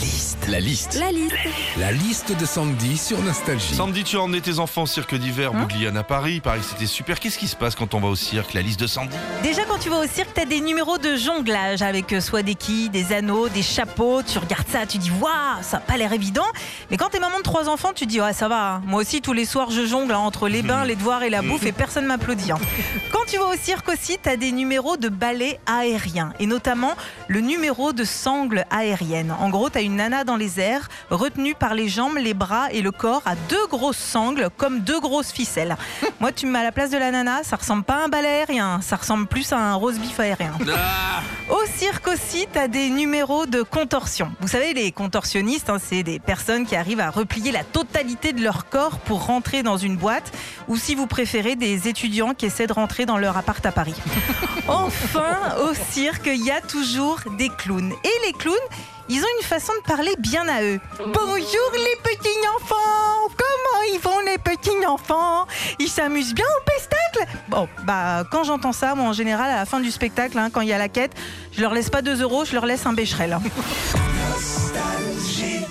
liste. La liste. La liste. La liste de Sandy sur Nostalgie. Sandy, tu as emmené tes enfants au cirque d'hiver Bougliane à Paris. Paris, c'était super. Qu'est-ce qui se passe quand on va au cirque La liste de Sandy? Déjà, quand tu vas au cirque, t'as des numéros de jonglage avec euh, soit des quilles, des anneaux, des chapeaux. Tu regardes ça, tu dis waouh, ça a pas l'air évident. Mais quand t'es maman de trois enfants, tu dis ouais, ça va. hein. Moi aussi, tous les soirs, je jongle hein, entre les bains, les devoirs et la bouffe et personne m'applaudit. hein. Quand tu vas au cirque aussi, t'as des numéros de ballet aérien et notamment le numéro de sangle aérienne. En gros, t'as une nana dans les airs, retenue par les jambes, les bras et le corps à deux grosses sangles comme deux grosses ficelles. Moi, tu me mets à la place de la nana, ça ressemble pas à un ballet aérien, ça ressemble plus à un rose beef aérien. Au cirque aussi, tu as des numéros de contorsion. Vous savez, les contorsionnistes, hein, c'est des personnes qui arrivent à replier la totalité de leur corps pour rentrer dans une boîte, ou si vous préférez, des étudiants qui essaient de rentrer dans leur appart à Paris. Enfin, au cirque, il y a toujours des clowns. Et les clowns, ils ont une façon de parler bien à eux. Bonjour les petits enfants Comment ils vont les petits enfants Ils s'amusent bien au pestacle? Bon, bah quand j'entends ça, moi en général, à la fin du spectacle, hein, quand il y a la quête, je leur laisse pas 2 euros, je leur laisse un bécherel. Nostalgie.